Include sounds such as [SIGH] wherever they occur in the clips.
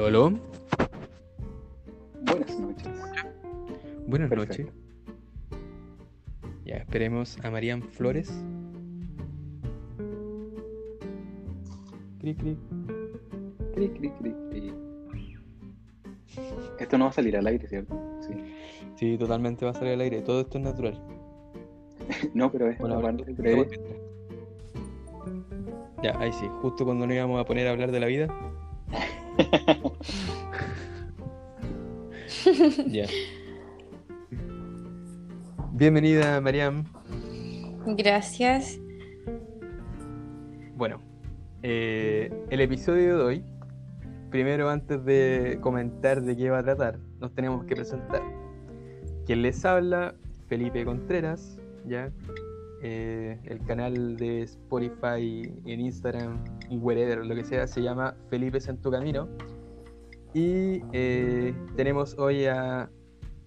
Aló, aló. Buenas noches. Buenas Perfecto. noches. Ya, esperemos a Marian Flores. Cri, cri. Cri, cri, cri, cri. Esto no va a salir al aire, ¿cierto? Sí. Sí, totalmente va a salir al aire. Todo esto es natural. [LAUGHS] No, pero esta Bueno, parte te- Ya, ahí sí. Justo cuando nos íbamos a poner a hablar de la vida. [LAUGHS] Ya. Bienvenida, Mariam. Gracias. Bueno, eh, el episodio de hoy, primero antes de comentar de qué va a tratar, nos tenemos que presentar. Quien les habla, Felipe Contreras, ya. Eh, el canal de Spotify, en Instagram, en wherever, lo que sea, se llama Felipe en tu camino. Y eh, tenemos hoy a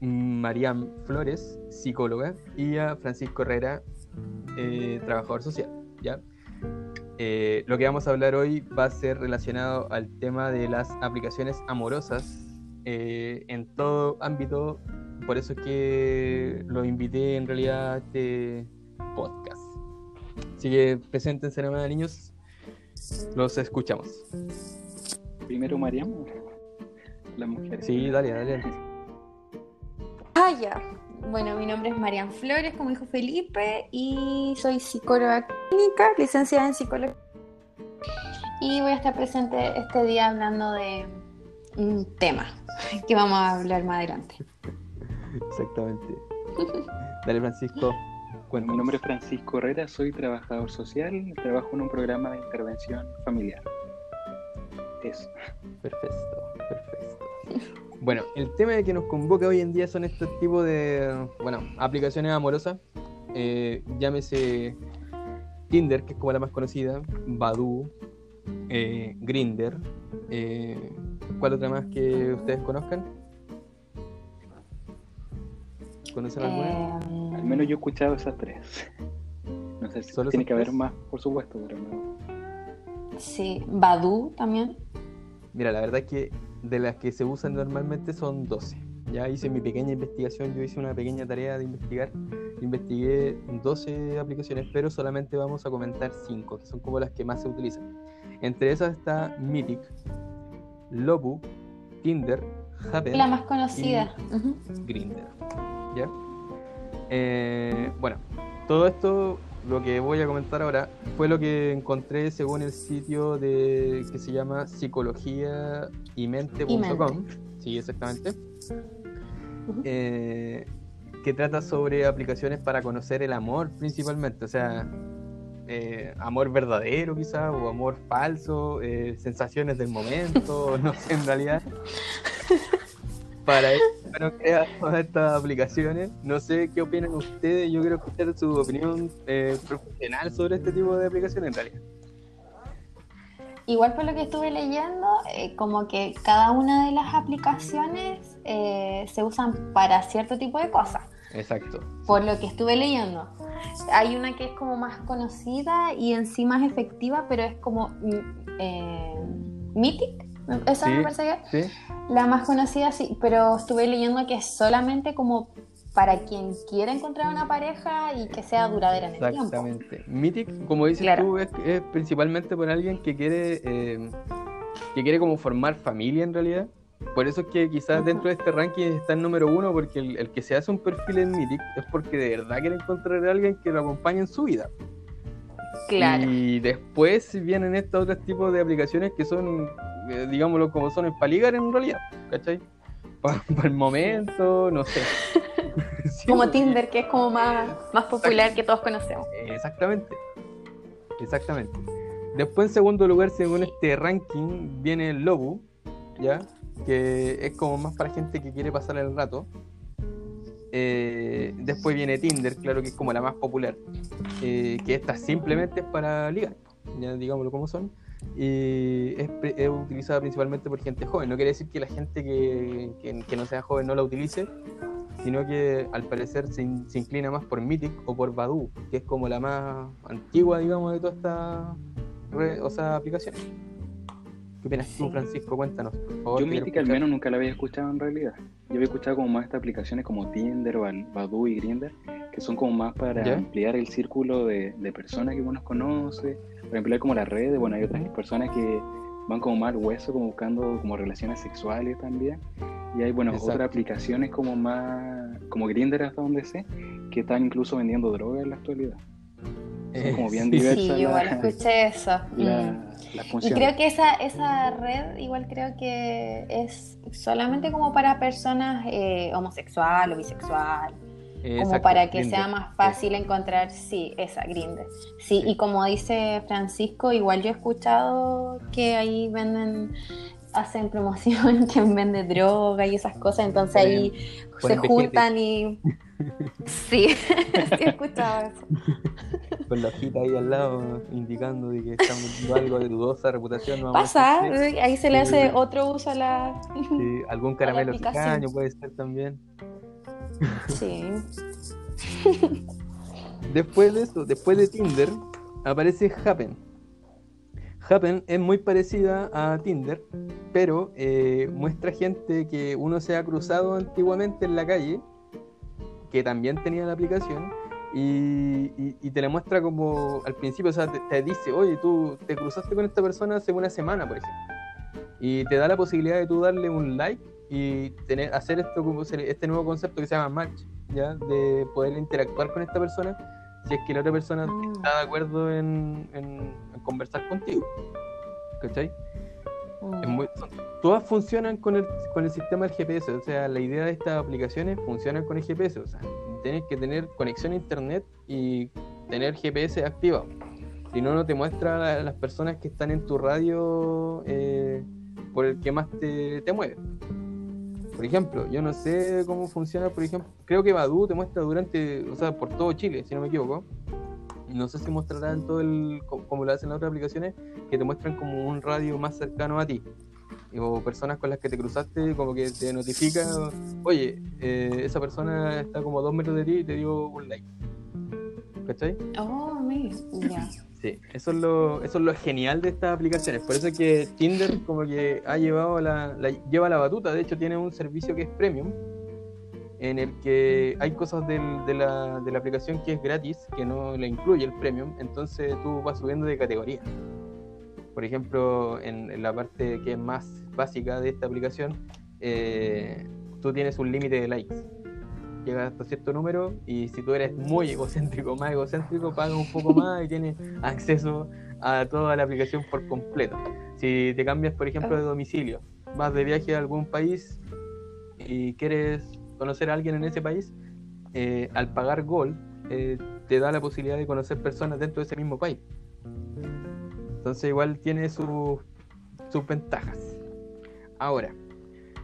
Mariam Flores, psicóloga, y a Francisco Herrera, eh, trabajador social, ¿ya? Eh, lo que vamos a hablar hoy va a ser relacionado al tema de las aplicaciones amorosas en todo ámbito. Por eso es que lo invité en realidad a este podcast. Así que preséntense nomás, niños. Los escuchamos. Primero Mariam, la mujer. Sí, dale, dale. Ah, ya. Bueno, mi nombre es Marian Flores, como dijo Felipe, y soy psicóloga clínica, licenciada en psicología. Y voy a estar presente este día hablando de un tema que vamos a hablar más adelante. Exactamente. Dale, Francisco. Bueno, mi nombre es Francisco Herrera, soy trabajador social, trabajo en un programa de intervención familiar. Eso. Perfecto, perfecto. Bueno, el tema que nos convoca hoy en día son estos tipos de, bueno, aplicaciones amorosas. Eh, llámese Tinder, que es como la más conocida, Badoo, eh, Grinder. eh, ¿Cuál otra más que ustedes conozcan? ¿Conocen alguna? Eh, Al menos yo he escuchado esas tres. [LAUGHS] No sé si ¿Solo tiene que haber más, por supuesto, pero no. sí, Badu también. Mira, la verdad es que de las que se usan normalmente son 12. Ya hice mi pequeña investigación, yo hice una pequeña tarea de investigar. Investigué 12 aplicaciones, pero solamente vamos a comentar 5, que son como las que más se utilizan. Entre esas está Mythic, Lobu, Tinder, Happen La más conocida. Ujú. Grinder. ¿Ya? Eh, bueno, todo esto, lo que voy a comentar ahora, fue lo que encontré según el sitio de que se llama psicologiaymente.com. Sí, exactamente. Eh, que trata sobre aplicaciones para conocer el amor principalmente. O sea, eh, amor verdadero quizá, o amor falso, eh, sensaciones del momento, [LAUGHS] no sé en realidad. [LAUGHS] Para eso estas aplicaciones. No sé qué opinan ustedes, yo quiero escuchar su opinión eh, profesional sobre este tipo de aplicaciones en realidad. Igual por lo que estuve leyendo, eh, como que cada una de las aplicaciones eh, se usan para cierto tipo de cosas. Exacto. Por lo que estuve leyendo. Hay una que es como más conocida y en sí más efectiva, pero es como mm, eh, Mythic. Esa Sí. me parece que ¿Sí? la más conocida, sí, pero estuve leyendo que es solamente como para quien quiera encontrar una pareja y que sea duradera en el tiempo. Exactamente. Mythic, como dices Claro. tú, es, es principalmente para alguien que quiere eh, que quiere como formar familia en realidad. Por eso es que quizás dentro de este ranking está el número uno, porque el, el que se hace un perfil en Mythic es porque de verdad quiere encontrar a alguien que lo acompañe en su vida. Claro. Y después vienen estos otros tipos de aplicaciones que son, eh, digámoslo como son, para ligar en realidad, ¿cachai? Para [LAUGHS] el momento, no sé. [LAUGHS] Sí, Como porque- Tinder, que es como más, más popular que todos conocemos. Exactamente. Exactamente. Después, en segundo lugar, según este ranking, viene el Lobu, ¿ya? Que es como más para gente que quiere pasar el rato. Eh, después viene Tinder, claro que es como la más popular. eh, que esta simplemente es para ligar, ya digámoslo como son. Y es, es utilizada principalmente por gente joven. No quiere decir que la gente que, que- que no sea joven no la utilice, sino que al parecer se, in- se inclina más por Mythic o por Badoo, que es como la más antigua, digamos, de toda esta re- o sea, aplicación. ¿Qué opinas tú. Francisco? Cuéntanos, por favor. Yo Mítica al menos nunca la había escuchado en realidad. Yo había escuchado como más estas aplicaciones como Tinder, Badoo y Grindr, que son como más para ¿Ya? ampliar el círculo de, de personas que uno conoce, para ampliar como las redes. Bueno, hay otras personas que van como más al hueso, como buscando como relaciones sexuales también. Y hay, bueno, Exacto. otras aplicaciones como más, como Grindr hasta donde sé, que están incluso vendiendo drogas en la actualidad. Son como bien sí. diversas Sí, yo igual la- [LAUGHS] escuché eso. la- Mm. Y creo que esa, esa red igual creo que es solamente como para personas eh, homosexual o bisexual, como para que Grindr. sea más fácil encontrar, sí, esa Grindr. Sí, Sí. y como dice Francisco, igual yo he escuchado que ahí venden, hacen promoción, [LAUGHS] que vende droga y esas cosas, entonces ahí se juntan y... [LAUGHS] Sí, [LAUGHS] sí he escuchado eso. Con la hojita ahí al lado indicando de que están vendiendo algo de dudosa reputación. no Pasa, ahí se le hace Sí. otro uso a la... Sí, algún caramelo picaño puede ser también. Sí. [LAUGHS] Después de eso, después de Tinder, aparece Happen. Happen es muy parecida a Tinder, pero eh, muestra gente que uno se ha cruzado antiguamente en la calle, que también tenía la aplicación, y, te la muestra como al principio, o sea, te, te dice, oye, tú te cruzaste con esta persona hace una semana, por ejemplo, y te da la posibilidad de tú darle un like y tener, hacer esto este nuevo concepto que se llama match, ¿ya? De poder interactuar con esta persona si es que la otra persona Ah. está de acuerdo en, en- en conversar contigo. ¿Cachai? Es muy- son- todas funcionan con el, con el sistema del GPS, o sea, la idea de estas aplicaciones funcionan con el GPS, o sea, tienes que tener conexión a internet y tener GPS activado. Si no, no te muestra la- las personas que están en tu radio eh, por el que más te, te mueve. Por ejemplo, yo no sé cómo funciona, por ejemplo, creo que Badu te muestra durante, o sea, por todo Chile, si no me equivoco. No sé si mostrará en todo el, co- como lo hacen las otras aplicaciones, que te muestran como un radio más cercano a ti. O personas con las que te cruzaste, como que te notifica, oye, eh, esa persona está como a dos metros de ti y te dio un like. ¿Cachai? Oh, ya. Sí, eso es lo, eso es lo genial de estas aplicaciones. Por eso es que Tinder como que ha llevado la, la- lleva la batuta. De hecho, tiene un servicio que es premium, en el que hay cosas del- de, la, de la aplicación que es gratis, que no le incluye el premium. Entonces tú vas subiendo de categoría. Por ejemplo, en, en la parte que es más básica de esta aplicación, eh, tú tienes un límite de likes. Llegas hasta cierto número y si tú eres muy egocéntrico, más egocéntrico, pagas un poco más y tienes acceso a toda la aplicación por completo. Si te cambias, por ejemplo, de domicilio, vas de viaje a algún país y quieres conocer a alguien en ese país, eh, al pagar Gold eh, te da la posibilidad de conocer personas dentro de ese mismo país. Entonces igual tiene sus sus ventajas. Ahora,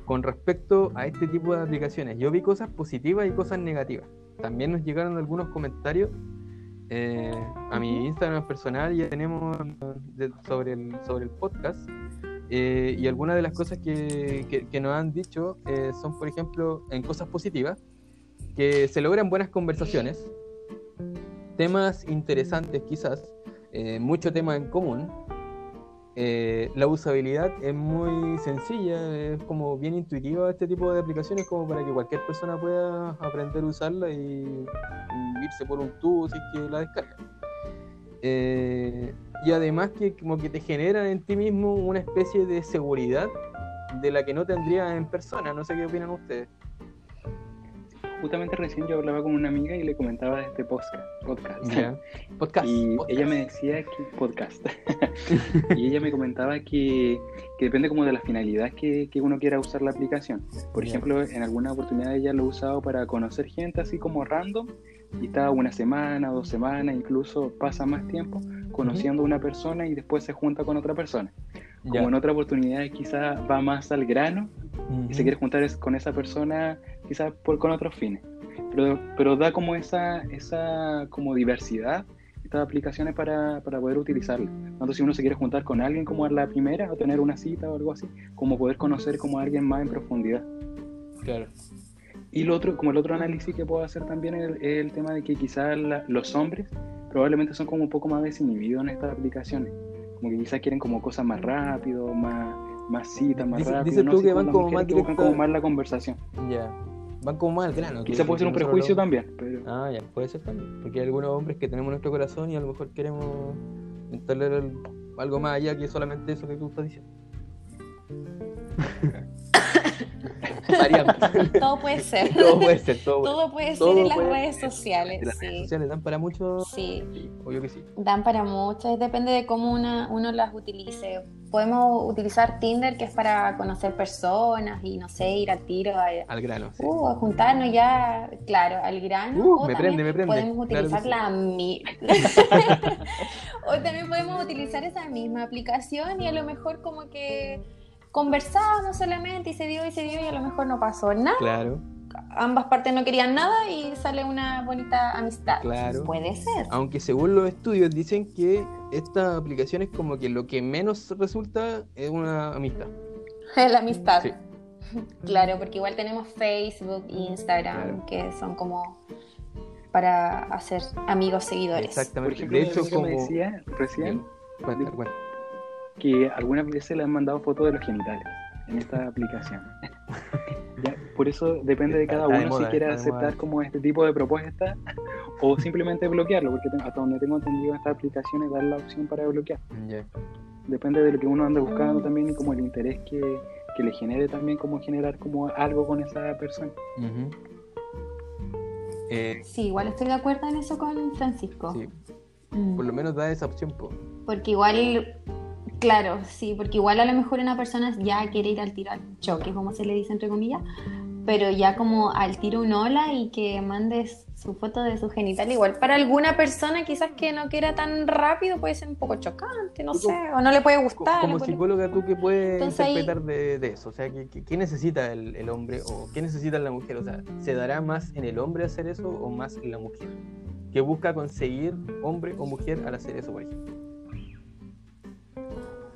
con respecto a este tipo de aplicaciones, yo vi cosas positivas y cosas negativas. También nos llegaron algunos comentarios eh, a mi Instagram personal, ya tenemos de- sobre, el, sobre el podcast. eh, y algunas de las cosas que, que- que nos han dicho eh, son, por ejemplo, en cosas positivas, que se logran buenas conversaciones, temas interesantes quizás, mucho tema en común. Eh, la usabilidad es muy sencilla, es como bien intuitiva este tipo de aplicaciones como para que cualquier persona pueda aprender a usarla y, irse por un tubo si que la descarga. Eh, y además que como que te generan en ti mismo una especie de seguridad de la que no tendrías en persona. No sé qué opinan ustedes. Justamente recién yo hablaba con una amiga y le comentaba de este podcast. podcast. [LAUGHS] Podcast. Y podcast. ella me decía que podcast. [LAUGHS] y ella me comentaba que, que depende como de la finalidad que, que uno quiera usar la aplicación. Por ejemplo, en alguna oportunidad ella lo ha usado para conocer gente así como random y está una semana, dos semanas, incluso pasa más tiempo conociendo a una persona y después se junta con otra persona. Como en otra oportunidad quizá va más al grano y se quiere juntar es- con esa persona quizás por con otros fines. Pero, pero da como esa, esa como diversidad estas aplicaciones para, para poder utilizarlas. Tanto si uno se quiere juntar con alguien como a la primera o tener una cita o algo así, como poder conocer como a alguien más en profundidad. Claro. Y lo otro, como el otro análisis que puedo hacer también es el, el tema de que quizás los hombres probablemente son como un poco más desinhibidos en estas aplicaciones. Como que quizás quieren como cosas más rápido, más, más citas, más Dice- rápido. dices tú que van como más buscan directo- como más la conversación. Ya. Van como más al grano. Quizás puede ser un prejuicio también, pero Ah, ya, puede ser también. Porque hay algunos hombres que tenemos nuestro corazón y a lo mejor queremos instalar algo más allá que solamente eso que tú estás diciendo. [LAUGHS] [LAUGHS] Todo puede ser. [LAUGHS] todo puede ser, todo, puede Todo puede Todo ser en las puede redes ser. sociales. Las redes sociales dan para mucho. Sí, Sí, obvio que sí. dan para mucho, depende de cómo una, uno las utilice. Podemos utilizar Tinder, que es para conocer personas y, no sé, ir al tiro, a, Al grano, sí. uh, a juntarnos ya, claro, al grano. Uh, o me también prende, me prende. Podemos utilizar la mi- [LAUGHS] o también podemos utilizar esa misma aplicación y a lo mejor como que conversábamos solamente y se dio y se dio y a lo mejor no pasó nada. Claro, Ambas partes no querían nada y sale una bonita amistad. Claro. Puede ser. aunque según los estudios dicen que estas aplicaciones como que lo que menos resulta es una amistad. [LAUGHS] La amistad. Sí. [LAUGHS] Claro, porque igual tenemos Facebook, Instagram, Claro. que son como para hacer amigos seguidores. por Exactamente. ejemplo, de hecho, como... me decía recién cuenta. Que algunas veces le han mandado fotos de los genitales en esta aplicación. [LAUGHS] Ya, por eso depende de cada uno moda, si quiere aceptar como este tipo de propuestas o [LAUGHS] simplemente bloquearlo, porque hasta donde tengo entendido estas aplicaciones dan la opción para bloquear. Depende de lo que uno ande buscando también y como el interés que, que le genere también como generar como algo con esa persona. Eh, Sí, igual estoy de acuerdo en eso con Francisco. sí, Mm. por lo menos da esa opción. po. Porque igual, claro, sí, porque igual a lo mejor una persona ya quiere ir al tiro al choque, como se le dice entre comillas, pero ya como al tiro un hola y que mandes su foto de su genital, igual para alguna persona quizás que no quiera tan rápido puede ser un poco chocante, no sé, o no le puede gustar. Como puede- psicóloga, ¿tú qué puedes Entonces interpretar de, de eso? O sea, ¿qué, qué- qué necesita el, el hombre o qué necesita la mujer? O sea, ¿se dará más en el hombre hacer eso o más en la mujer? ¿Qué busca conseguir hombre o mujer al hacer eso, por ejemplo?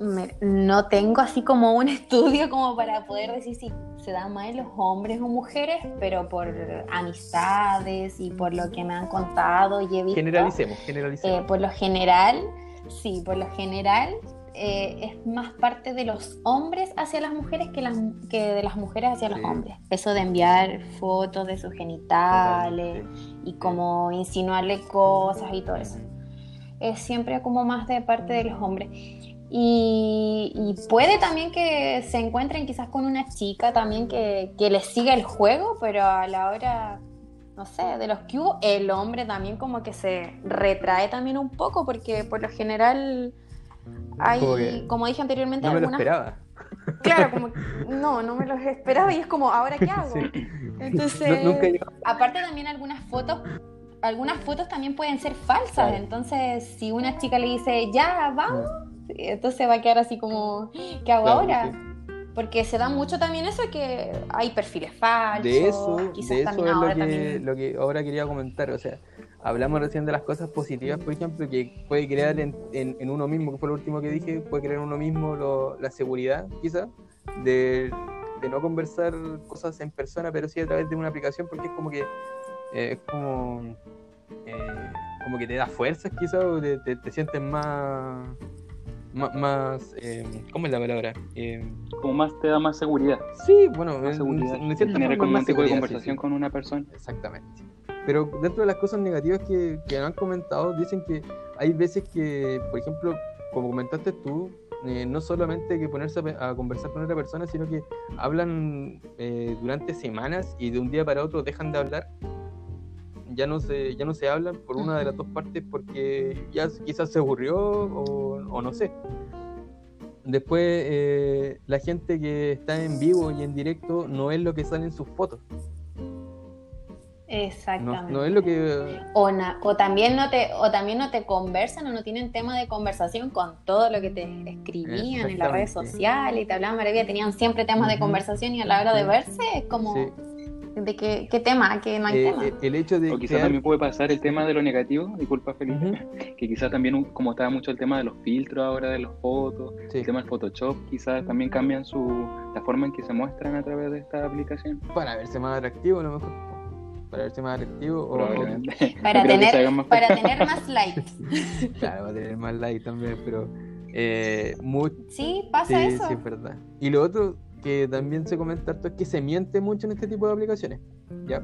Me- no tengo así como un [LAUGHS] estudio como para poder decir si se da más en los hombres o mujeres, pero por amistades y por lo que me han contado y he visto. Generalicemos, Eh, generalicemos. por lo general, sí, por lo general eh, es más parte de los hombres hacia las mujeres que, las, que de las mujeres hacia los hombres. Eso de enviar fotos de sus genitales y como insinuarle cosas y todo eso. Es siempre como más de parte de los hombres. Y, y puede también que se encuentren quizás con una chica también que, que les siga el juego, pero a la hora, no sé, de los que hubo, el hombre también como que se retrae también un poco, porque por lo general hay, Como que como dije anteriormente, No me lo algunas... esperaba. Claro, como que no, no me los esperaba y es como, ¿ahora qué hago? Sí. Entonces, nunca aparte también algunas fotos, algunas fotos también pueden ser falsas, entonces si una chica le dice, ya, vamos, entonces va a quedar así como, ¿qué hago Claro, ahora? sí. Porque se da mucho también eso que hay perfiles falsos, De eso, quizás de eso también es lo que, también... lo que ahora quería comentar. O sea, hablamos recién de las cosas positivas, por ejemplo, que puede crear en, en- en uno mismo, que fue lo último que dije, puede crear en uno mismo lo- la seguridad, quizás, de, de no conversar cosas en persona, pero sí a través de una aplicación, porque es como que eh, es como, eh, como que te da fuerzas, quizás, o te, te- te sientes más. Más, más, eh, ¿cómo es la palabra? Eh, Como más te da más seguridad. sí, bueno, Más seguridad. en cierta Generar forma como más un tipo de sí, conversación sí. con una persona. Exactamente. Pero dentro de las cosas negativas que, que han comentado, dicen que hay veces que, por ejemplo, como comentaste tú, eh, no solamente que ponerse a, a conversar con otra persona, sino que hablan eh, durante semanas y de un día para otro dejan de hablar. Ya no se, ya no se hablan por una de las dos partes porque ya quizás se aburrió o, o no sé. Después, eh, la gente que está en vivo y en directo no es lo que sale en sus fotos. Exactamente. no es lo que O, na- o también no te o también no te conversan o no tienen tema de conversación con todo lo que te escribían en las redes sociales y te hablaban maravilla, tenían siempre temas de conversación y a la hora de verse es como Sí. De qué, qué tema, que no hay Eh, tema. eh, el hecho de O quizás crear- también puede pasar el tema de lo negativo, disculpa Felipe, Ujú, [LAUGHS] que quizás también como estaba mucho el tema de los filtros ahora de las fotos, sí, el tema del Photoshop, quizás también cambian su la forma en que se muestran a través de esta aplicación. para verse más atractivo a lo mejor para verse más atractivo o. [LAUGHS] Para No tener- más Para tener más likes. claro va a tener más like también pero Eh, muy... Sí, pasa sí, eso. sí, es verdad. Y lo otro que también se comenta harto es que se miente mucho en este tipo de aplicaciones. ¿ya?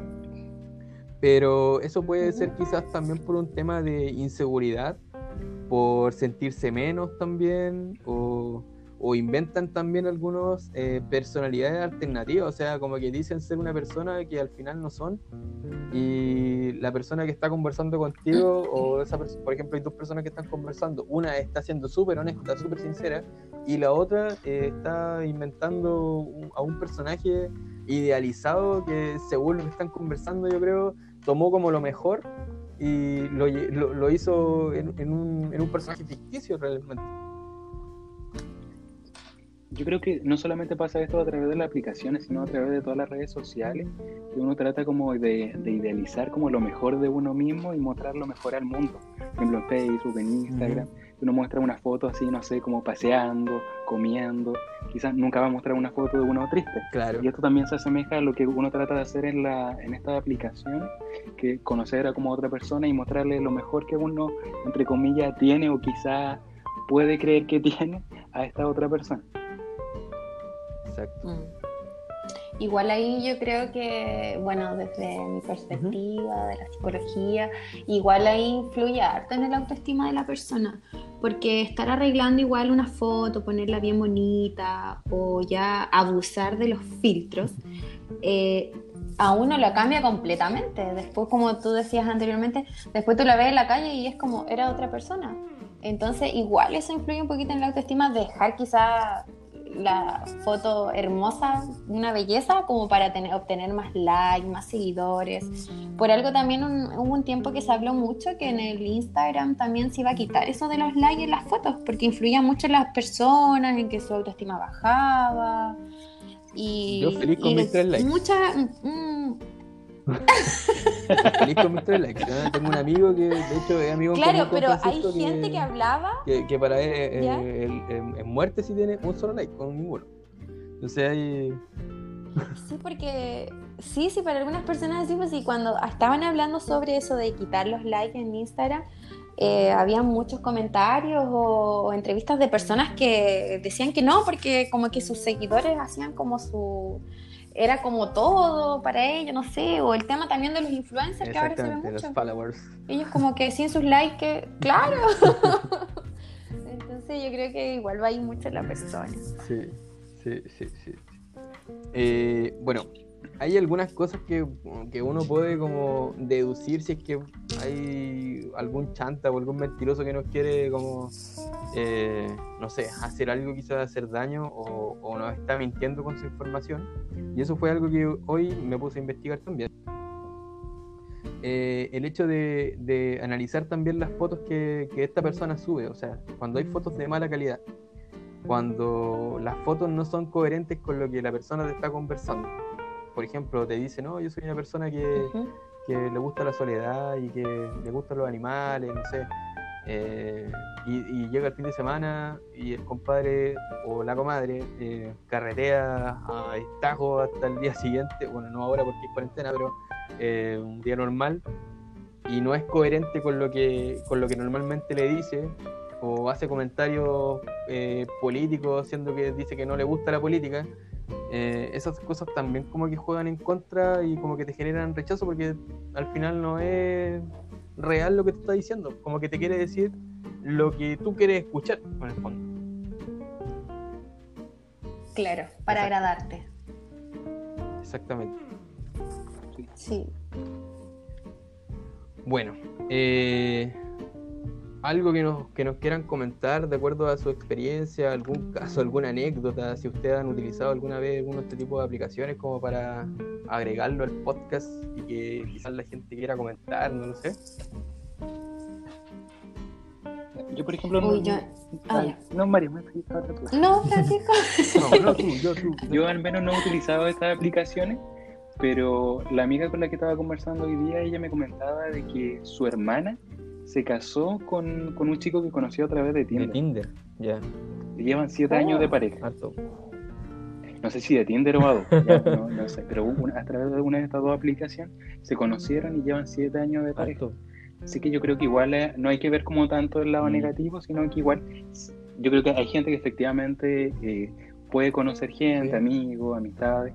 Pero eso puede ser quizás también por un tema de inseguridad, por sentirse menos también, o, o inventan también algunos eh, personalidades alternativas, o sea, como que dicen ser una persona que al final no son, y la persona que está conversando contigo, o esa por ejemplo, hay dos personas que están conversando, una está siendo súper honesta, súper sincera, y la otra eh, está inventando a un personaje idealizado que según lo que están conversando, yo creo, tomó como lo mejor y lo, lo- hizo en un personaje ficticio realmente. Yo creo que no solamente pasa esto a través de las aplicaciones, sino a través de todas las redes sociales, que uno trata como de, de idealizar como lo mejor de uno mismo y mostrar lo mejor al mundo. Por ejemplo, en Facebook, en Instagram, uno muestra una foto así, no sé, como paseando, comiendo. Quizás nunca va a mostrar una foto de uno triste. Claro. Y esto también se asemeja a lo que uno trata de hacer en, la, en esta aplicación, que conocer a como otra persona y mostrarle lo mejor que uno, entre comillas, tiene o quizá puede creer que [LAUGHS] tiene a esta otra persona. Exacto. Mm. Igual ahí yo creo que, bueno, desde mi perspectiva, de la psicología, igual ahí influye harto en el autoestima de la persona, porque estar arreglando igual una foto, ponerla bien bonita o ya abusar de los filtros, eh, a uno la cambia completamente. Después, como tú decías anteriormente, después tú la ves en la calle y es como era otra persona. Entonces, igual eso influye un poquito en la autoestima, dejar quizá la foto hermosa, una belleza, como para tener, obtener más likes, más seguidores. Por algo también un- hubo un tiempo que se habló mucho que en el Instagram también se iba a quitar eso de los likes en las fotos, porque influía mucho en las personas, en que su autoestima bajaba. Y, Yo feliz con y mis tres likes. Mucha, mm, Feliz tres likes. ¿no? Tengo un amigo que, de hecho, es amigo Claro, pero hay gente que hablaba que, que para él eh, ¿Ya? el- en- en muerte sí tiene un solo like, con ninguno. Entonces hay... Sí, porque sí, sí, para algunas personas sí, pues sí, cuando estaban hablando sobre eso de quitar los likes en Instagram, eh, había muchos comentarios o, o entrevistas de personas que decían que no, porque como que sus seguidores hacían como su... Era como todo para ellos, no sé, o el tema también de los influencers que ahora se ve Exactamente, los mucho. followers. Ellos como que sin sus likes, que... claro. [LAUGHS] Entonces yo creo que igual va ahí mucho en la persona. Sí, sí, sí, sí. Eh, bueno, hay algunas cosas que, que uno puede como deducir si es que hay algún chanta o algún mentiroso que nos quiere como, eh, no sé, hacer algo quizás hacer daño o, o nos está mintiendo con su información. Y eso fue algo que hoy me puse a investigar también. Eh, el hecho de, de analizar también las fotos que, que esta persona sube, o sea, cuando hay fotos de mala calidad, cuando las fotos no son coherentes con lo que la persona te está conversando. Por ejemplo, te dice, no, yo soy una persona que, que le gusta la soledad y que le gustan los animales, no sé. Eh, y, llega el fin de semana y el compadre o la comadre eh, carretea a estajo hasta el día siguiente, bueno, no ahora porque es cuarentena, pero eh, un día normal. Y no es coherente con lo que con lo que normalmente le dice o hace comentarios políticos siendo que dice que no le gusta la política. Esas cosas también como que juegan en contra y como que te generan rechazo porque al final no es real lo que te está diciendo como que te quiere decir lo que tú quieres escuchar en el fondo Claro, para agradarte. exactamente Sí. Bueno, eh, algo que nos, que nos quieran comentar de acuerdo a su experiencia, algún caso, alguna anécdota, si ustedes han utilizado alguna vez alguno de este tipo de aplicaciones como para agregarlo al podcast y que quizás la gente quiera comentar, no lo sé. Yo, por ejemplo, Uy, no, yo- ah, no, Mario, me. No, Francisco. No, no tú, yo tú. [LAUGHS] Yo al menos no he utilizado estas aplicaciones, pero la amiga con la que estaba conversando hoy día, ella me comentaba de que su hermana se casó con, con un chico que conoció a través de De Tinder. Tinder, ya, Llevan siete Oh. años de pareja. harto. No sé si de Tinder o ya, [LAUGHS] no, no sé, pero una- a través de una de estas dos aplicaciones se conocieron y llevan siete años de pareja. Harto. Así que yo creo que igual eh, no hay que ver como tanto el lado Mm. negativo, sino que igual yo creo que hay gente que efectivamente eh, puede conocer gente, Sí. amigos, amistades,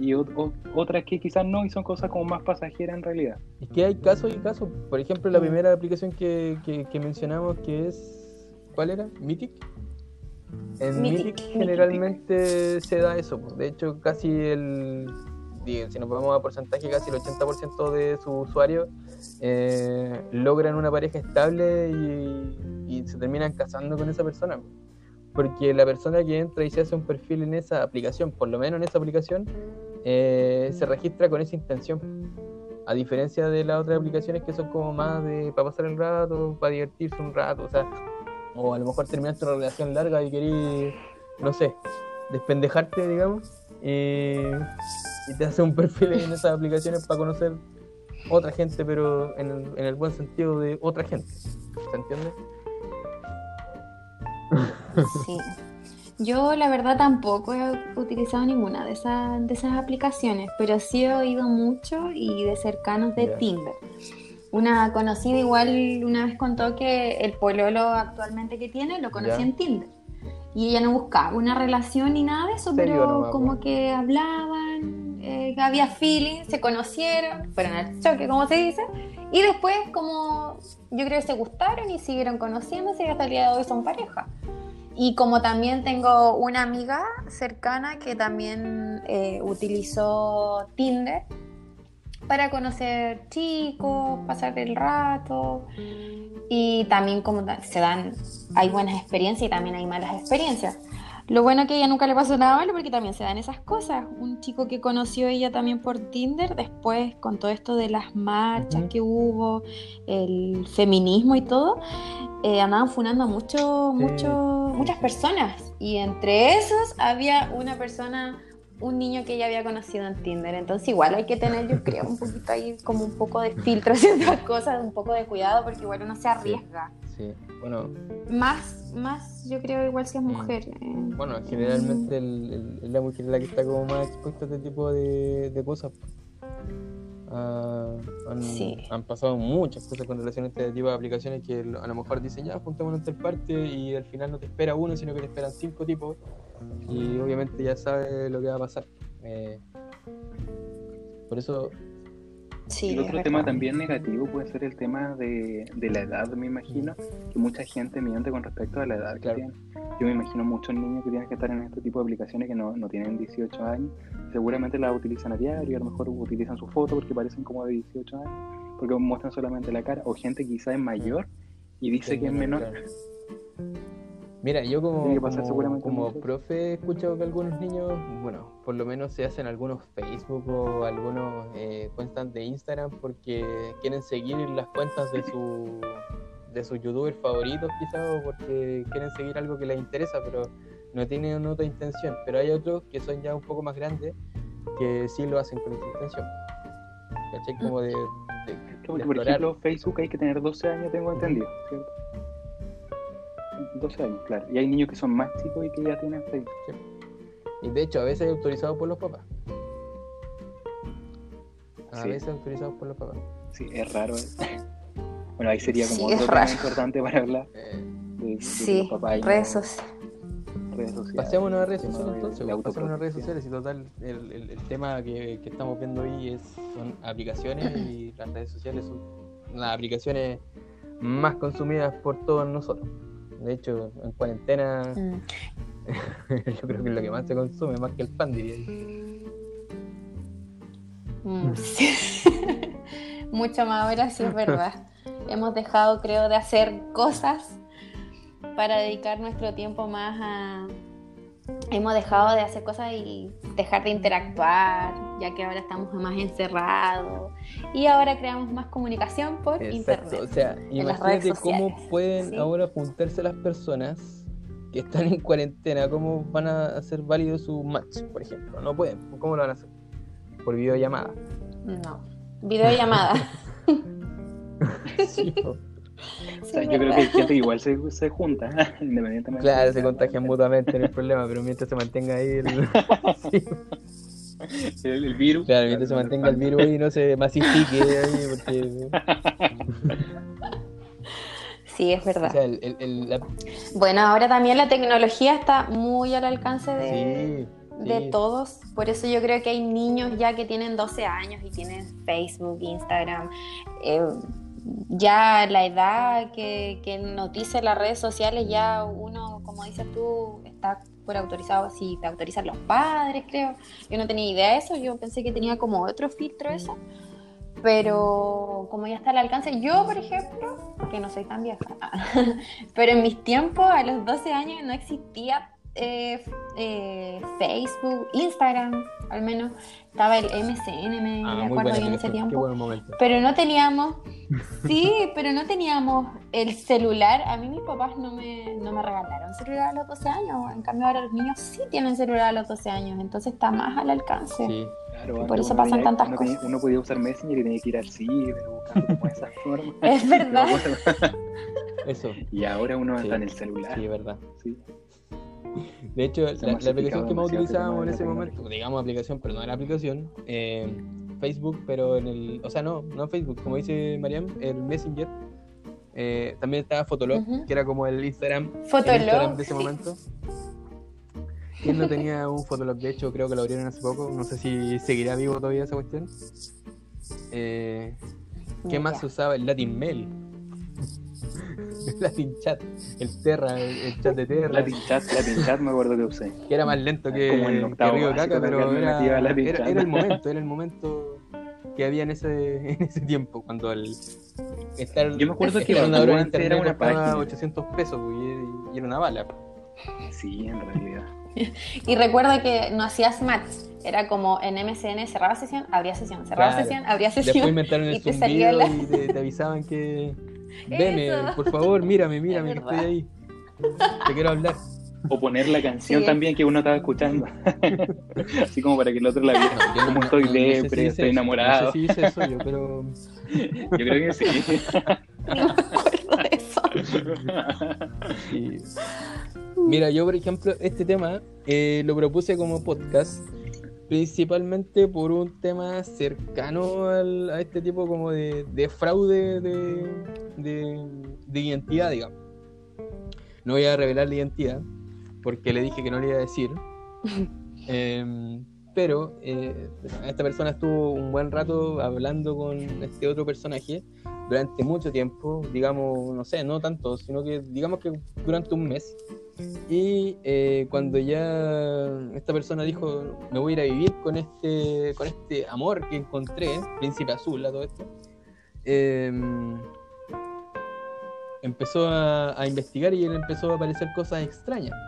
y ot- otras que quizás no, y son cosas como más pasajeras en realidad. Es que hay casos y casos. Por ejemplo, la primera aplicación que, que- que mencionamos que es. ¿Cuál era? ¿Mythic? En Mythic, Mythic, Mythic. generalmente se da eso. De hecho, casi el. Si nos vamos a porcentaje, casi el 80% de sus usuarios eh, logran una pareja estable y, y se terminan casando con esa persona. Porque la persona que entra y se hace un perfil en esa aplicación, por lo menos en esa aplicación, eh, se registra con esa intención. A diferencia de las otras aplicaciones que son como más de para pasar el rato, para divertirse un rato, o sea, o a lo mejor terminaste una relación larga y querís, no sé, despendejarte, digamos, y te hace un perfil en esas aplicaciones para conocer otra gente, pero en el, en el buen sentido de otra gente. ¿Se entiende? [LAUGHS] Sí. Yo la verdad tampoco he utilizado ninguna de esas, de esas aplicaciones, pero sí he oído mucho y de cercanos de. Tinder. Una conocida igual una vez contó que el pololo actualmente que tiene lo conoció Ya. en Tinder. Y ella no buscaba una relación ni nada de eso, ¿Serio pero como que hablaban, eh, había feeling, se conocieron, fueron al choque, como se dice, y después como yo creo que se gustaron y siguieron conociéndose y hasta el día de hoy son pareja. Y como también tengo una amiga cercana que también eh, utilizó Tinder para conocer chicos, pasar el rato. Y también como se dan, hay buenas experiencias y también hay malas experiencias. Lo bueno que a ella nunca le pasó nada malo porque también se dan esas cosas. Un chico que conoció ella también por Tinder, después con todo esto de las marchas que hubo, el feminismo y todo, eh, andaban funando a mucho, Sí, mucho, muchas personas. Y entre esos había una persona, un niño que ella había conocido en Tinder. Entonces igual hay que tener, yo creo, un poquito ahí como un poco de filtro haciendo las cosas, un poco de cuidado porque igual uno se arriesga. Sí. Bueno, Más, más yo creo igual si es Mm. mujer. eh. Bueno, generalmente el- el- es la mujer la que está como más expuesta a este tipo de, de cosas. Ah, han, Sí. han pasado muchas cosas con relación a este tipo de aplicaciones que a lo mejor dicen ya, juntémonos en tal parte y al final no te espera uno, sino que te esperan cinco tipos y obviamente ya sabes lo que va a pasar. Eh, por eso, Sí, el otro tema también negativo puede ser el tema de, de la edad, me imagino, que mucha gente miente con respecto a la edad que Claro. tienen. Yo me imagino muchos niños que tienen que estar en este tipo de aplicaciones que no, no tienen 18 años, seguramente las utilizan a diario, a lo mejor utilizan su foto porque parecen como de 18 años, porque muestran solamente la cara, o gente quizá es mayor y dice que es menor. claro. Mira, yo como, Tiene que pasar como, profe he escuchado que algunos niños, bueno, por lo menos se hacen algunos Facebook o algunos eh, cuentas de Instagram porque quieren seguir las cuentas de su de sus youtubers favoritos quizás o porque quieren seguir algo que les interesa, pero no tienen otra intención. Pero hay otros que son ya un poco más grandes que sí lo hacen con esa intención. ¿Cachai? Como de, de- de Porque, por ejemplo, Facebook hay que tener 12 años, tengo entendido, ¿cierto? 12 años, claro. Y hay niños que son más chicos y que ya tienen Facebook. Y de hecho, a veces autorizado por los papás. A Sí. veces autorizados por los papás. Sí, es raro. ¿eh? [LAUGHS] Bueno, ahí sería como Sí, otro es tema raro. importante para hablar Eh, [LAUGHS] de, de Sí, redes no- sociales. redes sociales. pasémonos a redes sociales de- entonces. Pasémonos a redes sociales y total, el, el- el tema que, que estamos viendo hoy es, son aplicaciones y las redes sociales son las aplicaciones más consumidas por todos nosotros. De hecho, en cuarentena Mm. [LAUGHS] yo creo que es lo que más se consume, más que el pan, diría. Mm, sí. [LAUGHS] Mucho más ahora sí es verdad. [LAUGHS] Hemos dejado, creo, de hacer cosas para dedicar nuestro tiempo más a... Hemos dejado de hacer cosas y dejar de interactuar, ya que ahora estamos más encerrados. Y ahora creamos más comunicación por Exacto, o internet. sea, imagínate cómo pueden ¿sí? ahora juntarse las personas que están en cuarentena, cómo van a hacer válido su match, por ejemplo. No pueden, ¿cómo lo van a hacer? Por videollamada. No. Videollamada. [LAUGHS] Sí. [LAUGHS] O sea, yo creo que hay gente que igual [LAUGHS] se, se junta, [LAUGHS] independientemente. claro, de- se contagian mutuamente, no hay problema, pero mientras se mantenga ahí el, Sí, El, el virus. claro, mientras se mantenga el virus y no se masifique ahí, porque Sí, es verdad. O sea, el, el- el- la- Bueno, ahora también la tecnología está muy al alcance de, sí, de sí. todos. Por eso yo creo que hay niños ya que tienen 12 años y tienen Facebook, Instagram. eh, ya la edad que, que noticia las redes sociales, ya uno, como dices tú, está por autorizado, si te autorizan los padres, creo. Yo no tenía idea de eso, yo pensé que tenía como otro filtro eso. Pero como ya está al alcance, yo por ejemplo, que no soy tan vieja, [LAUGHS] pero en mis tiempos, a los 12 años, no existía eh, eh, Facebook, Instagram, al menos. Estaba el MCN, me, Ah, acuerdo buena yo en ese tiempo. buen momento. Pero no teníamos, [LAUGHS] sí, pero no teníamos el celular. A mí mis papás no me, no me regalaron celular a los 12 años. En cambio ahora los niños sí tienen celular a los 12 años. Entonces está más al alcance. Sí. Claro, por eso pasan tantas uno tenía- cosas. uno podía usar Messenger y tenía que ir al ciber buscando como esas [LAUGHS] formas. Es verdad. [LAUGHS] Eso. Y ahora uno Sí. está en el celular. Sí, es verdad. Sí. [LAUGHS] De hecho, la, aplicación que más el utilizábamos en ese momento, digamos aplicación, pero no era aplicación, eh, Facebook, pero en el. O sea, no, no en Facebook, como dice Mariam, el Messenger. eh, también estaba Fotolog, que era como el Instagram, el Fotolog, Instagram de ese sí. momento. ¿Quién no tenía un Fotolog? De hecho, creo que lo abrieron hace poco. No sé si seguirá vivo todavía esa cuestión. Eh, ¿Qué más se usaba? El Latin Mail. [LAUGHS] El Latin Chat, el Terra, el, el chat de Terra. Latin Chat, Latin Chat me acuerdo que usé. que era más lento que, Como en que octavo Río básico, Caca, pero era, el [LAUGHS] momento, era el momento que había en ese, [LAUGHS] en ese tiempo, cuando el estar Yo me acuerdo que una hora internet era una página. 800 pesos y, y era una bala. Sí, en realidad. Y recuerda que no hacías match. Era como en MCN cerraba sesión, abría sesión, cerraba Claro. sesión, abría Después sesión. inventaron el y te zumbido salía la- y te, te avisaban que veme, Eso. por favor, mírame, mírame, que estoy ahí. Te quiero hablar. O poner la canción Sí. también que uno estaba escuchando. [LAUGHS] Así como para que el otro la viera. Yo Como estoy no sé si estoy eso, enamorado. No sé si hice eso yo, pero Yo creo que sí. [LAUGHS] No me acuerdo de eso. Sí. Mira, yo por ejemplo, este tema eh, lo propuse como podcast principalmente por un tema cercano al- a este tipo como de, de fraude de, de- de identidad, digamos. No voy a revelar la identidad porque le dije que no le iba a decir. [LAUGHS] Em, pero eh, esta persona estuvo un buen rato hablando con este otro personaje durante mucho tiempo, digamos, no sé, no tanto, sino que digamos que durante un mes. Y eh, cuando ya esta persona dijo, me voy a ir a vivir con este, con este amor que encontré, Príncipe Azul, a todo esto, em, empezó a, a investigar y le empezó a aparecer cosas extrañas.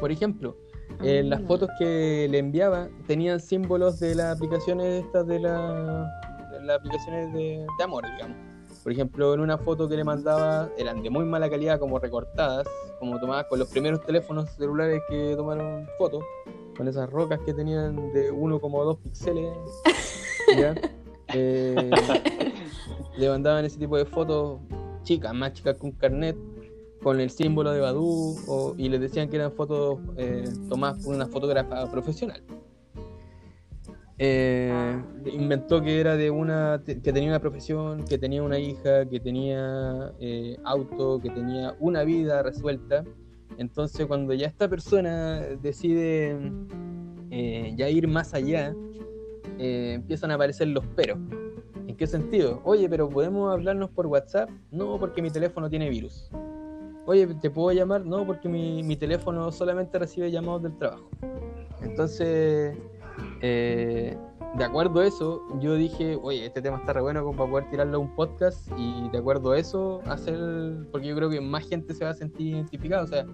Por ejemplo, eh, las Mm. fotos que le enviaba tenían símbolos de las aplicaciones estas de, la- de las aplicaciones de, de amor, digamos. Por ejemplo, en una foto que le mandaba eran de muy mala calidad, como recortadas, como tomadas con los primeros teléfonos celulares que tomaron fotos, con esas rocas que tenían de 1,2 píxeles. [LAUGHS] Eh, le mandaban ese tipo de fotos chicas, más chicas que un carnet, con el símbolo de Badu, y les decían que eran fotos eh, tomadas por una fotógrafa profesional. Eh, inventó que era de una que tenía una profesión, que tenía una hija, que tenía eh, auto, que tenía una vida resuelta. Entonces, cuando ya esta persona decide eh, ya ir más allá, eh, empiezan a aparecer los peros. ¿En qué sentido? Oye, pero podemos hablarnos por WhatsApp? No, porque mi teléfono tiene virus. Oye, ¿te puedo llamar? No, porque mi, mi teléfono solamente recibe llamados del trabajo. Entonces, eh, de acuerdo a eso, yo dije, oye, este tema está re bueno como para poder tirarlo a un podcast y de acuerdo a eso, hacer, porque yo creo que más gente se va a sentir identificada. O sea,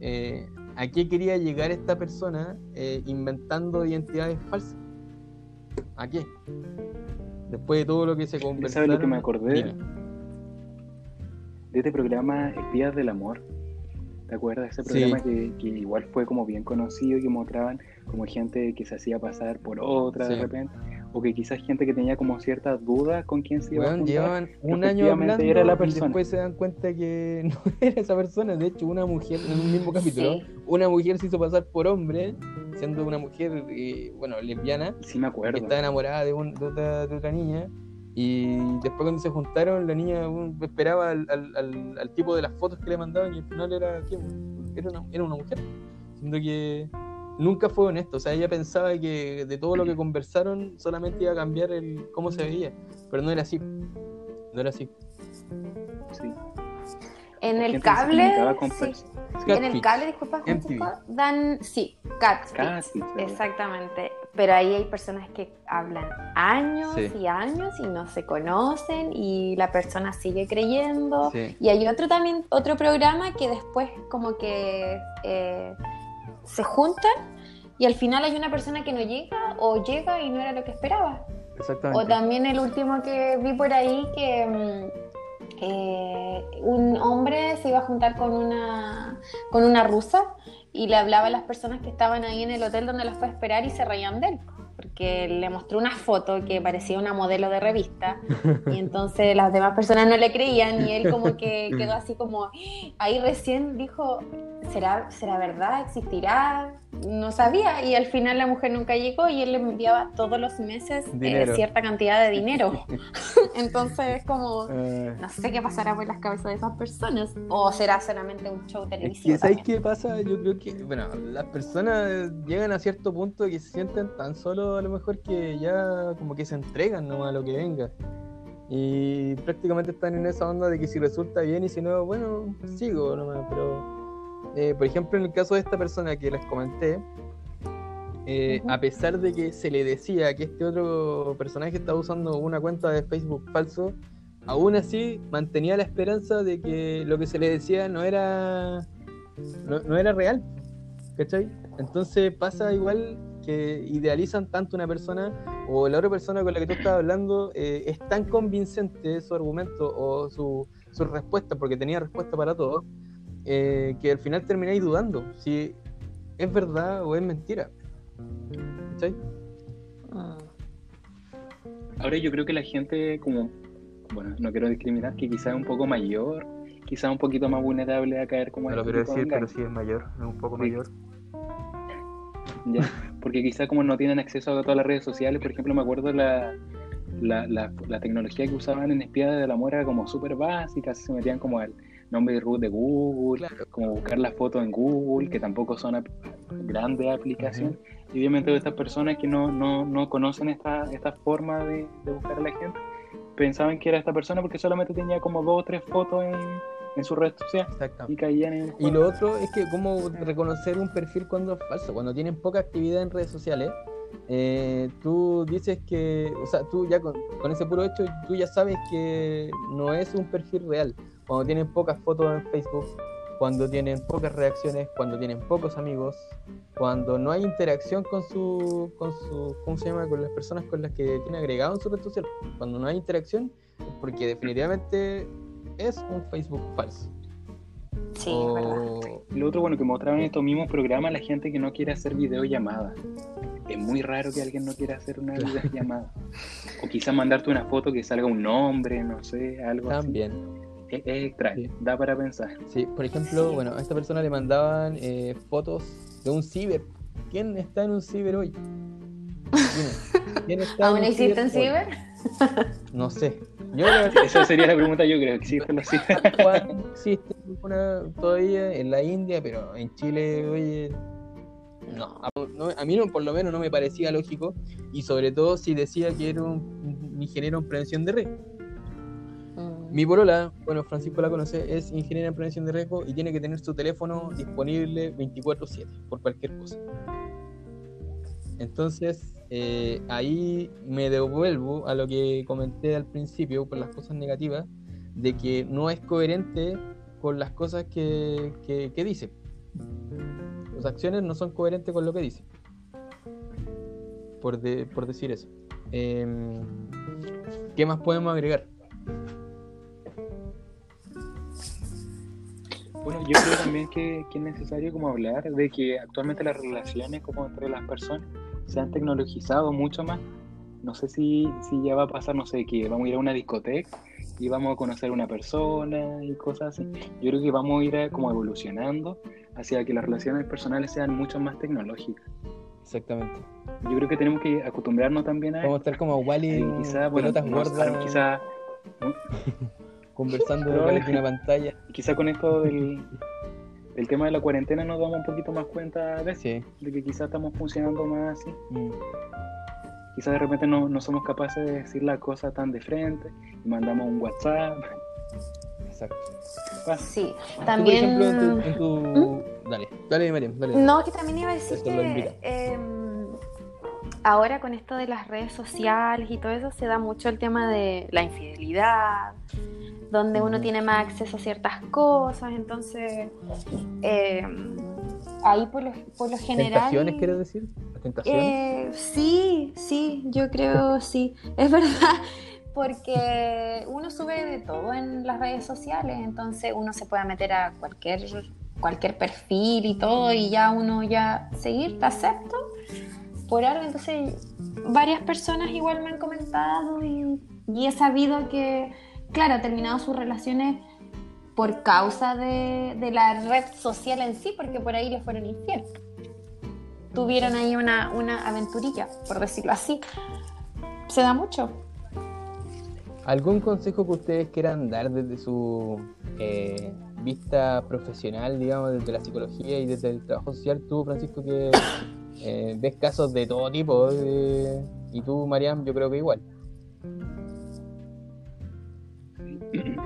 eh, ¿a qué quería llegar esta persona eh, inventando identidades falsas? ¿A qué? Después de todo lo que se conversó. ¿Sabes lo que me acordé? De este programa Espías del Amor. ¿Te acuerdas? Ese Sí. programa que, que igual fue como bien conocido y que mostraban como gente que se hacía pasar por otra de Sí. repente. O que quizás gente que tenía como ciertas dudas con quién se iba a Weón, juntar. llevaban un año hablando era la y persona. después se dan cuenta que [LAUGHS] no era esa persona. De hecho, una mujer, en un mismo capítulo, Sí. una mujer se hizo pasar por hombre, siendo una mujer, eh, bueno, lesbiana, Sí me que acuerdo. está enamorada de, un- de otra, de otra niña. Y después cuando se juntaron, la niña esperaba al, tipo de las fotos que le mandaban y al final era. Era, una, era una mujer. Siendo que nunca fue honesto. O sea, ella pensaba que de todo lo que conversaron solamente iba a cambiar el cómo se veía. Pero no era así. No era así. Sí. En el cable, sí. en el cable, disculpa, dan, sí, catfish. Catfish, ¿verdad? Exactamente. Pero ahí hay personas que hablan años Sí. y años y no se conocen y la persona sigue creyendo. Sí. Y hay otro también, otro programa que después como que eh, se juntan y al final hay una persona que no llega o llega y no era lo que esperaba. Exactamente. O también el último que vi por ahí que mm, eh, un hombre se iba a juntar con una, con una rusa y le hablaba a las personas que estaban ahí en el hotel donde las fue a esperar y se reían de él. Porque le mostró una foto que parecía una modelo de revista y [LAUGHS] entonces las demás personas no le creían y él como que quedó así como, ahí recién dijo, ¿será, será verdad? ¿Existirá? No sabía y al final la mujer nunca llegó y él le enviaba todos los meses eh, cierta cantidad de dinero. [LAUGHS] [LAUGHS] entonces es como, Eh, no sé qué pasará por las cabezas de esas personas o será solamente un show Es televisivo. que, ¿sabes qué pasa? Yo creo que, bueno, las personas llegan a cierto punto que se sienten tan solos a lo mejor que ya como que se entregan nomás a lo que venga. Y prácticamente están en esa onda de que si resulta bien y si no, bueno, sigo nomás. Pero, eh, por ejemplo, en el caso de esta persona que les comenté, eh, a pesar de que se le decía que este otro personaje estaba usando una cuenta de Facebook falso, aún así mantenía la esperanza de que lo que se le decía no era no, no era real, ¿cachai? Entonces pasa igual que idealizan tanto una persona o la otra persona con la que tú estás hablando eh, es tan convincente su argumento o su, su respuesta, porque tenía respuesta para todo, eh, que al final termináis dudando si es verdad o es mentira. ¿Cachai? Mm. Ahora yo creo que la gente como, bueno, no quiero discriminar, que quizás es un poco mayor, quizás un poquito más vulnerable a caer como No en lo este quiero de decir, pero sí es mayor, es un poco Sí. mayor. Ya, porque quizás como no tienen acceso a todas las redes sociales, por ejemplo, me acuerdo la, la, la, la tecnología que usaban en Espía del Amor era como súper básica, se metían como al nombre de root de Google, Claro. como buscar las fotos en Google, que tampoco son ap- grandes aplicaciones. Y obviamente estas personas que no, no, no conocen esta, esta forma de, de buscar a la gente, pensaban que era esta persona porque solamente tenía como dos o tres fotos en, en su red social Exactamente. y caían en el Y lo otro es que cómo reconocer un perfil cuando es falso, cuando tienen poca actividad en redes sociales. eh, tú dices que, o sea, tú ya con, con ese puro hecho, tú ya sabes que no es un perfil real. Cuando tienen pocas fotos en Facebook, cuando tienen pocas reacciones, cuando tienen pocos amigos, cuando no hay interacción con su, con su, ¿cómo se llama? Con las personas con las que tiene agregado en su red social. Cuando no hay interacción, es porque definitivamente es un Facebook falso. Sí, es verdad. O- Lo otro, bueno, que mostraban en estos mismos programas la gente que no quiere hacer videollamadas. Es muy raro que alguien no quiera hacer una videollamada. O quizás mandarte una foto que salga un nombre, no sé, algo También. así. Es, es extraño, Sí. da para pensar. Sí, por ejemplo, Sí. bueno, a esta persona le mandaban eh, fotos de un ciber. ¿Quién está en un ciber hoy? ¿quién está ¿Aún un existen hoy? ciber? No sé. [LAUGHS] Yo verdad Esa sería la pregunta, yo creo. ¿Existen los ciber? Existe una todavía en la India, pero en Chile, oye, no, a, no- a mí no, por lo menos no me parecía lógico y sobre todo si decía que era un, un ingeniero en prevención de riesgo. Mi polola, bueno, Francisco la conoce, es ingeniera en prevención de riesgo y tiene que tener su teléfono disponible 24/7 por cualquier cosa. Entonces, eh, ahí me devuelvo a lo que comenté al principio por las cosas negativas, de que no es coherente con las cosas que, que, que dice. Sus acciones no son coherentes con lo que dice. Por, de- por decir eso. Em, ¿Qué más podemos agregar? Bueno, yo creo también que, que es necesario como hablar de que actualmente las relaciones como entre las personas se han tecnologizado mucho más. No sé si, si ya va a pasar, no sé, que vamos a ir a una discoteca y vamos a conocer a una persona y cosas así. Yo creo que vamos a ir como evolucionando hacia que las relaciones personales sean mucho más tecnológicas. Exactamente. Yo creo que tenemos que acostumbrarnos también a Vamos a estar como Wally, Eh, quizá, bueno, pelotas no, gordas, quizá, [LAUGHS] conversando No, de una pantalla. [LAUGHS] quizá con esto del, del tema de la cuarentena nos damos un poquito más cuenta de, Sí. de que quizá estamos funcionando más así. Mm. Quizá de repente no, no somos capaces de decir la cosa tan de frente y mandamos un WhatsApp. Exacto. Sí, también... por ejemplo, en tu... en tu- Dale, dale, Mariam, dale. No, que también iba a decir Esto que em, ahora con esto de las redes sociales y todo eso se da mucho el tema de la infidelidad, donde uno Ujú. tiene más acceso a ciertas cosas, entonces em, ahí por lo, por lo general... ¿Tentaciones quieres decir? Eh, sí, sí, yo creo [LAUGHS] sí. Es verdad, porque uno sube de todo en las redes sociales, entonces uno se puede meter a cualquier, cualquier perfil y todo, y ya uno ya seguir, te acepto por algo. Entonces, varias personas igual me han comentado y, y he sabido que, claro, ha terminado sus relaciones por causa de, la red social en sí, porque por ahí le fueron infiel tuvieron ahí una, una aventurilla, por decirlo así. Se da mucho. ¿Algún consejo que ustedes quieran dar desde su eh, vista profesional, digamos, desde la psicología y desde el trabajo social? Tú, Francisco, que eh, ves casos de todo tipo, eh, y tú, Mariam, yo creo que igual.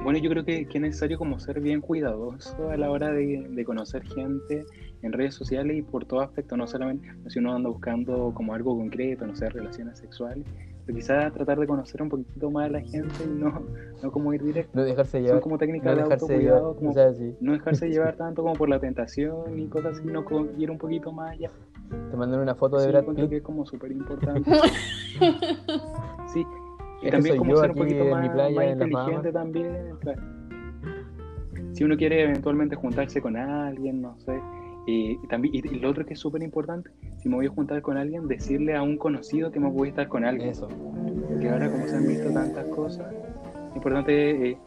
Bueno, yo creo que, que es necesario como ser bien cuidadoso a la hora de, de conocer gente en redes sociales y por todo aspecto, no solamente si uno anda buscando como algo concreto, no sé, relaciones sexuales, pero quizás tratar de conocer un poquito más a la gente y no, no como ir directo. No dejarse Son llevar. como No técnicas de dejarse llevar. autocuidado, como O sea, sí. no dejarse [LAUGHS] llevar tanto como por la tentación y cosas así, sino como ir un poquito más allá. Te mandan una foto de Sí, Brad Pitt. que es como súper importante. [LAUGHS] Sí, y Ese también como ser un poquito más, playa, más inteligente también. claro. Si uno quiere eventualmente juntarse con alguien, no sé. Y, también, y, lo otro que es súper importante, si me voy a juntar con alguien, decirle a un conocido que me voy a estar con alguien. Eso. Porque ahora como se han visto tantas cosas, importante eh,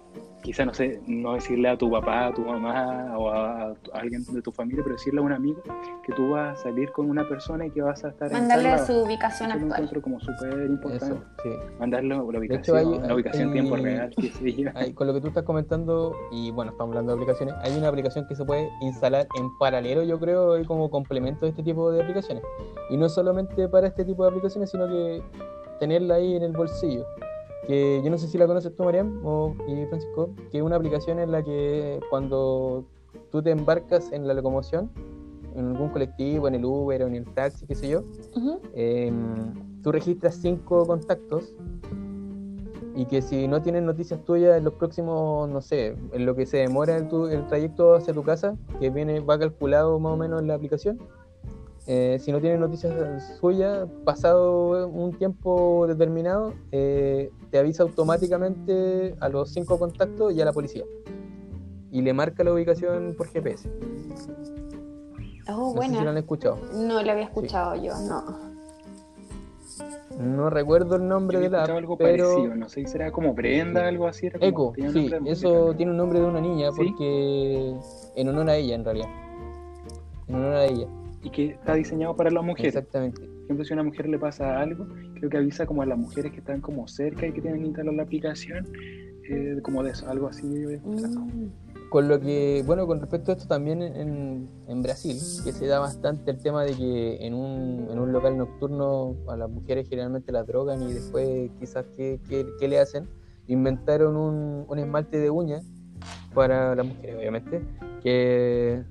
quizá, no sé, no decirle a tu papá, a tu mamá o a, a alguien de tu familia, pero decirle a un amigo que tú vas a salir con una persona y que vas a estar en Mandarle lado. su ubicación Eso actual. encuentro como súper importante. Sí. Mandarle la hecho, ubicación, hay- la ubicación en tiempo real. que se lleva. Hay- con lo que tú estás comentando, y bueno, estamos hablando de aplicaciones, hay una aplicación que se puede instalar en paralelo, yo creo, y como complemento de este tipo de aplicaciones. Y no solamente para este tipo de aplicaciones, sino que tenerla ahí en el bolsillo. Que yo no sé si la conoces tú, Mariam, o y Francisco, que es una aplicación en la que cuando tú te embarcas en la locomoción, en algún colectivo, en el Uber o en el taxi, qué sé yo, em, tú registras cinco contactos y que si no tienen noticias tuyas en los próximos, no sé, en lo que se demora el, tu- el trayecto hacia tu casa, que viene va calculado más o menos en la aplicación, eh, si no tienen noticias suyas, pasado un tiempo determinado, eh, te avisa automáticamente a los cinco contactos y a la policía. Y le marca la ubicación por GPS. Oh, No sé si lo han bueno. escuchado. No lo había escuchado yo, no. No recuerdo el nombre Yo de la algo pero... parecido, no sé si será como Brenda, algo así. Era como- Eco, sí, eso música. tiene un nombre de una niña ¿Sí? porque en honor a ella en realidad. En honor a ella, Y que está diseñado para las mujeres. exactamente. Por ejemplo, si a una mujer le pasa algo, creo que avisa como a las mujeres que están como cerca y que tienen instalada la aplicación, eh, como de eso, algo así. escuchado. Mm. Con lo que, bueno, con respecto a esto también en, en Brasil, que se da bastante el tema de que en un, en un local nocturno a las mujeres generalmente las drogan y después quizás qué, qué- qué le hacen, inventaron un, un esmalte de uñas para las mujeres, obviamente, que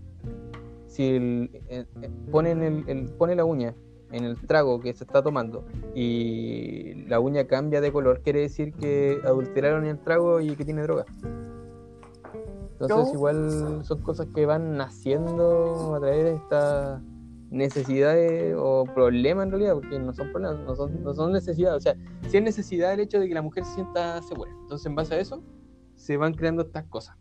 si el- eh, eh, ponen el, el- pone la uña en el trago que se está tomando y la uña cambia de color, quiere decir que adulteraron el trago y que tiene droga. Entonces No. igual son cosas que van naciendo a través de estas necesidades o problemas en realidad, porque no son problemas, no son, no son necesidades. O sea, sí es necesidad el hecho de que la mujer se sienta segura. Entonces en base a eso se van creando estas cosas.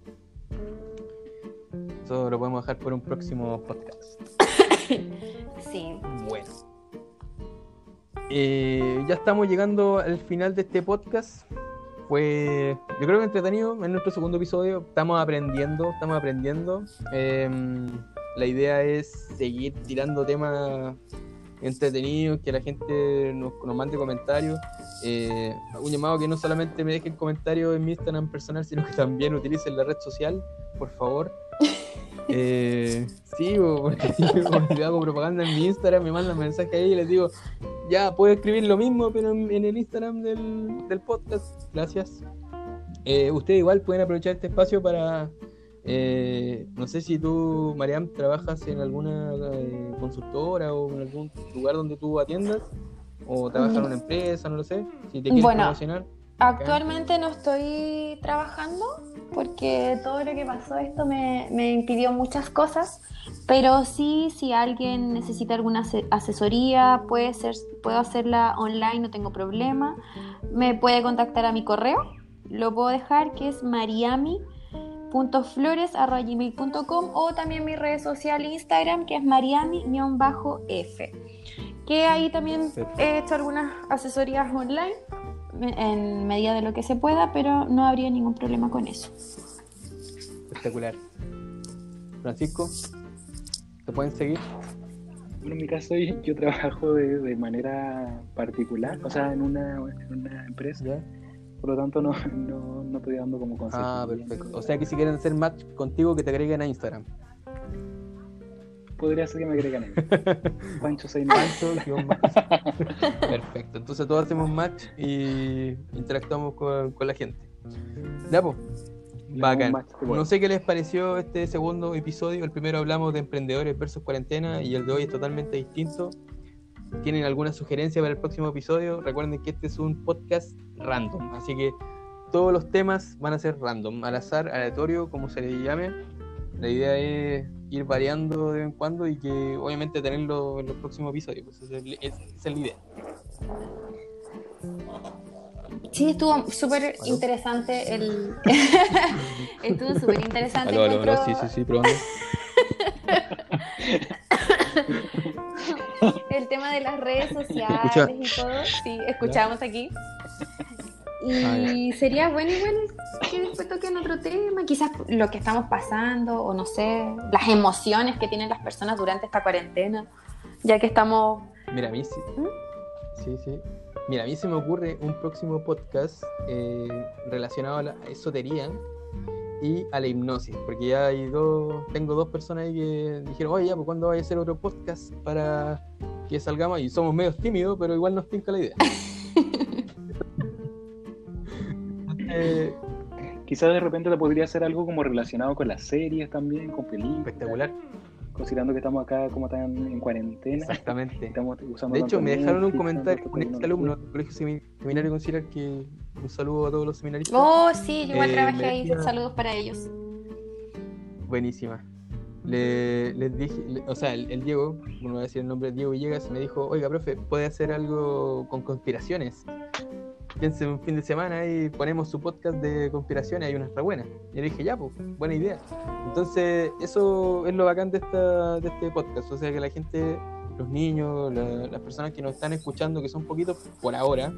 Eso lo podemos dejar por un próximo podcast. [LAUGHS] Sí. Bueno. Eh, ya estamos llegando al final de este podcast. Fue, yo creo que entretenido. En nuestro segundo episodio estamos aprendiendo, estamos aprendiendo. Em, la idea es seguir tirando temas entretenidos, que la gente nos, nos mande comentarios. Eh, un llamado que no solamente me dejen comentarios en mi Instagram personal, sino que también utilicen la red social, por favor. Eh, sí, porque [LAUGHS] yo hago propaganda en mi Instagram, me mandan mensajes ahí y les digo, ya puedo escribir lo mismo, pero en, en el Instagram del, del podcast. Gracias. Eh, ustedes igual pueden aprovechar este espacio para, eh, no sé si tú, Mariam, trabajas en alguna eh, consultora o en algún lugar donde tú atiendas, o trabajas en una empresa, no lo sé, si te quieres Bueno, promocionar. Actualmente no estoy trabajando porque todo lo que pasó esto me, me impidió muchas cosas, pero sí, si alguien necesita alguna ase- asesoría, puede ser, puedo hacerla online, no tengo problema. Me puede contactar a mi correo, lo puedo dejar que es mariami.flores.gmail.com o también mi red social Instagram que es mariami-f. Que ahí también he hecho algunas asesorías online en medida de lo que se pueda, pero no habría ningún problema con eso. Espectacular. Francisco, ¿te pueden seguir? Bueno, en mi caso yo, trabajo de, de manera particular, o sea, en una, en una empresa, ¿Ya? por lo tanto no, no, no estoy dando como consejos. Ah, perfecto. O sea que si quieren hacer match contigo, que te agreguen a Instagram. Podría ser que me agreguen ahí. Pancho seis Pancho, guion bajo. Perfecto. Entonces todos hacemos match y interactuamos con, con la gente. Ya, pues. Bacán. No sé qué les pareció este segundo episodio. El primero hablamos de emprendedores versus cuarentena y el de hoy es totalmente distinto. ¿Tienen alguna sugerencia para el próximo episodio? Recuerden que este es un podcast random, así que todos los temas van a ser random, al azar, aleatorio, como se le llame. La idea es ir variando de vez en cuando y que obviamente tenerlo en los próximos episodios. Pues esa es, es- esa es la idea. Sí, estuvo súper interesante el... [LAUGHS] estuvo súper interesante. Aló, aló, aló, encuentro sí, sí, sí, probando. [LAUGHS] El tema de las redes sociales Escucha. y todo. Sí, escuchamos aquí. Ah, Y sería bueno igual que después toquen otro tema, quizás lo que estamos pasando, o no sé, las emociones que tienen las personas durante esta cuarentena, ya que estamos... Mira, a mí sí. ¿Mm? Sí, sí. Mira, a mí se me ocurre un próximo podcast eh, relacionado a la esotería y a la hipnosis, porque ya hay dos, tengo dos personas ahí que dijeron, oye, ya, pues ¿cuándo vais a hacer otro podcast para que salgamos? Y somos medios tímidos, pero igual nos tinca la idea. [LAUGHS] Entonces, Quizás de repente te podría hacer algo como relacionado con las series también, con películas. espectacular, Considerando que estamos acá como tan en cuarentena. exactamente. Estamos usando De hecho, me dejaron un comentario, un ex tecnología. alumno del Colegio Semi- Seminario Conciliar, que un saludo a todos los seminaristas. Oh, sí, yo igual Eh, trabajé ahí, decía- saludos para ellos. Buenísima. Le, les dije, le- o sea, el, el Diego, no voy a decir el nombre, Diego Villegas, me dijo, oiga, profe, ¿puede hacer algo con conspiraciones? Piense un fin de semana y ponemos su podcast de conspiraciones, hay una está buena. Y le dije, ya, pues, buena idea. Entonces, eso es lo bacán de, esta, de este podcast, o sea, que la gente, los niños, la- las personas que nos están escuchando, que son poquitos por ahora,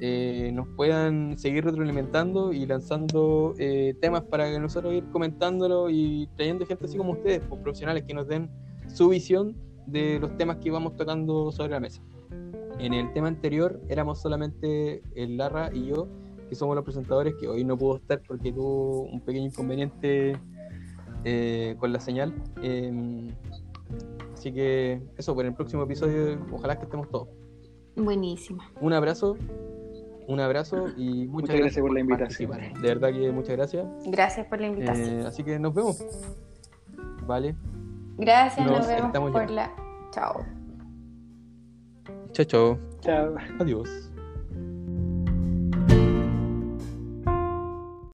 eh, nos puedan seguir retroalimentando y lanzando eh, temas para que nosotros ir comentándolo y trayendo gente así como ustedes, pues, profesionales que nos den su visión de los temas que vamos tocando sobre la mesa. En el tema anterior éramos solamente el Larra y yo, que somos los presentadores, que hoy no pudo estar porque tuvo un pequeño inconveniente eh, con la señal. Eh, así que eso, por el próximo episodio, ojalá que estemos todos. Buenísima. Un abrazo, un abrazo y muchas, Muchas gracias por la invitación. participar. De verdad que muchas gracias. Gracias por la invitación. Eh, así que nos vemos. Vale. Gracias, nos, nos vemos por ya. la... Chao. Chao, chao. Chao. Adiós.